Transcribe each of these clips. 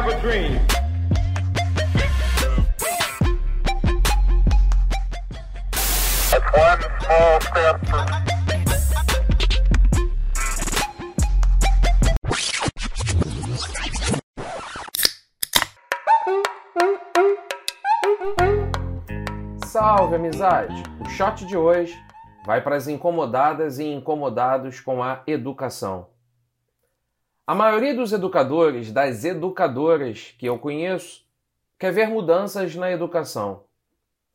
have a dream. It's one small step for Salve amizade! O shot de hoje vai para as incomodadas e incomodados com a educação. A maioria dos educadores, das educadoras que eu conheço, quer ver mudanças na educação.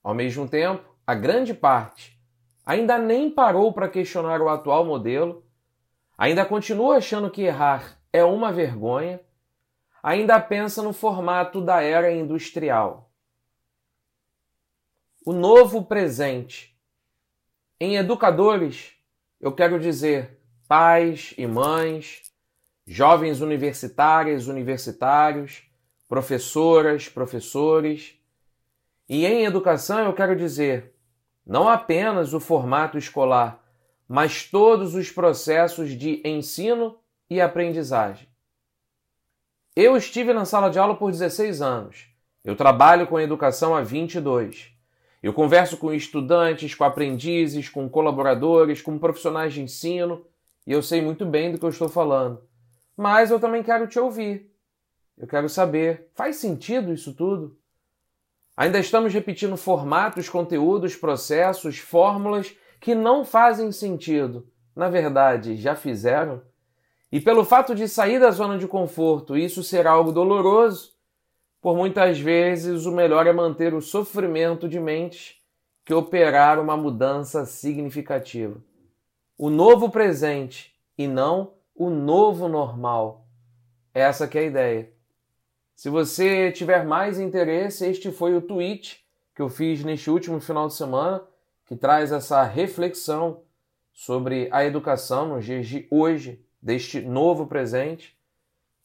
Ao mesmo tempo, a grande parte ainda nem parou para questionar o atual modelo, ainda continua achando que errar é uma vergonha, ainda pensa no formato da era industrial. O novo presente. Em educadores, eu quero dizer pais e mães, jovens universitárias, universitários, professoras, professores. E em educação, eu quero dizer não apenas o formato escolar, mas todos os processos de ensino e aprendizagem. Eu estive na sala de aula por 16 anos. Eu trabalho com educação há 22. Eu converso com estudantes, com aprendizes, com colaboradores, com profissionais de ensino, e eu sei muito bem do que eu estou falando. Mas eu também quero te ouvir. Eu quero saber, faz sentido isso tudo? Ainda estamos repetindo formatos, conteúdos, processos, fórmulas que não fazem sentido. Na verdade, já fizeram? E pelo fato de sair da zona de conforto, isso ser algo doloroso, por muitas vezes o melhor é manter o sofrimento de mentes que operar uma mudança significativa. O novo presente e não o novo normal. Essa que é a ideia. Se você tiver mais interesse, este foi o tweet que eu fiz neste último final de semana, que traz essa reflexão sobre a educação nos dias de hoje, deste novo presente.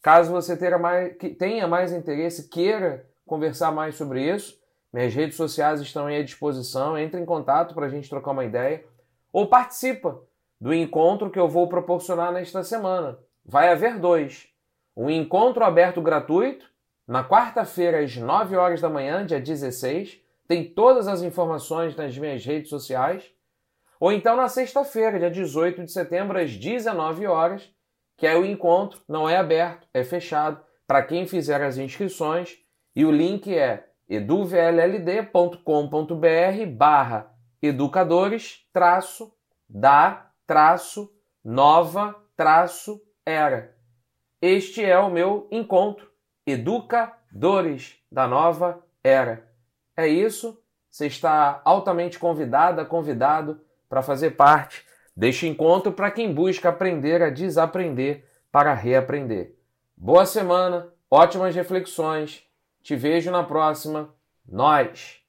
Caso você tenha mais, tenha mais interesse, queira conversar mais sobre isso, minhas redes sociais estão aí à disposição. Entre em contato para a gente trocar uma ideia ou participa do encontro que eu vou proporcionar nesta semana. Vai haver dois. Um encontro aberto gratuito na quarta-feira, às 9 horas da manhã, dia 16, tem todas as informações nas minhas redes sociais. Ou então na sexta-feira, dia 18 de setembro, às 19 horas, que é o encontro, não é aberto, é fechado para quem fizer as inscrições. E o link é eduvlld.com.br barra educadores traço da traço nova traço era. Este é o meu encontro educadores da nova era. É isso, você está altamente convidada, convidado para fazer parte deste encontro para quem busca aprender a desaprender para reaprender. Boa semana, ótimas reflexões. Te vejo na próxima. Nós!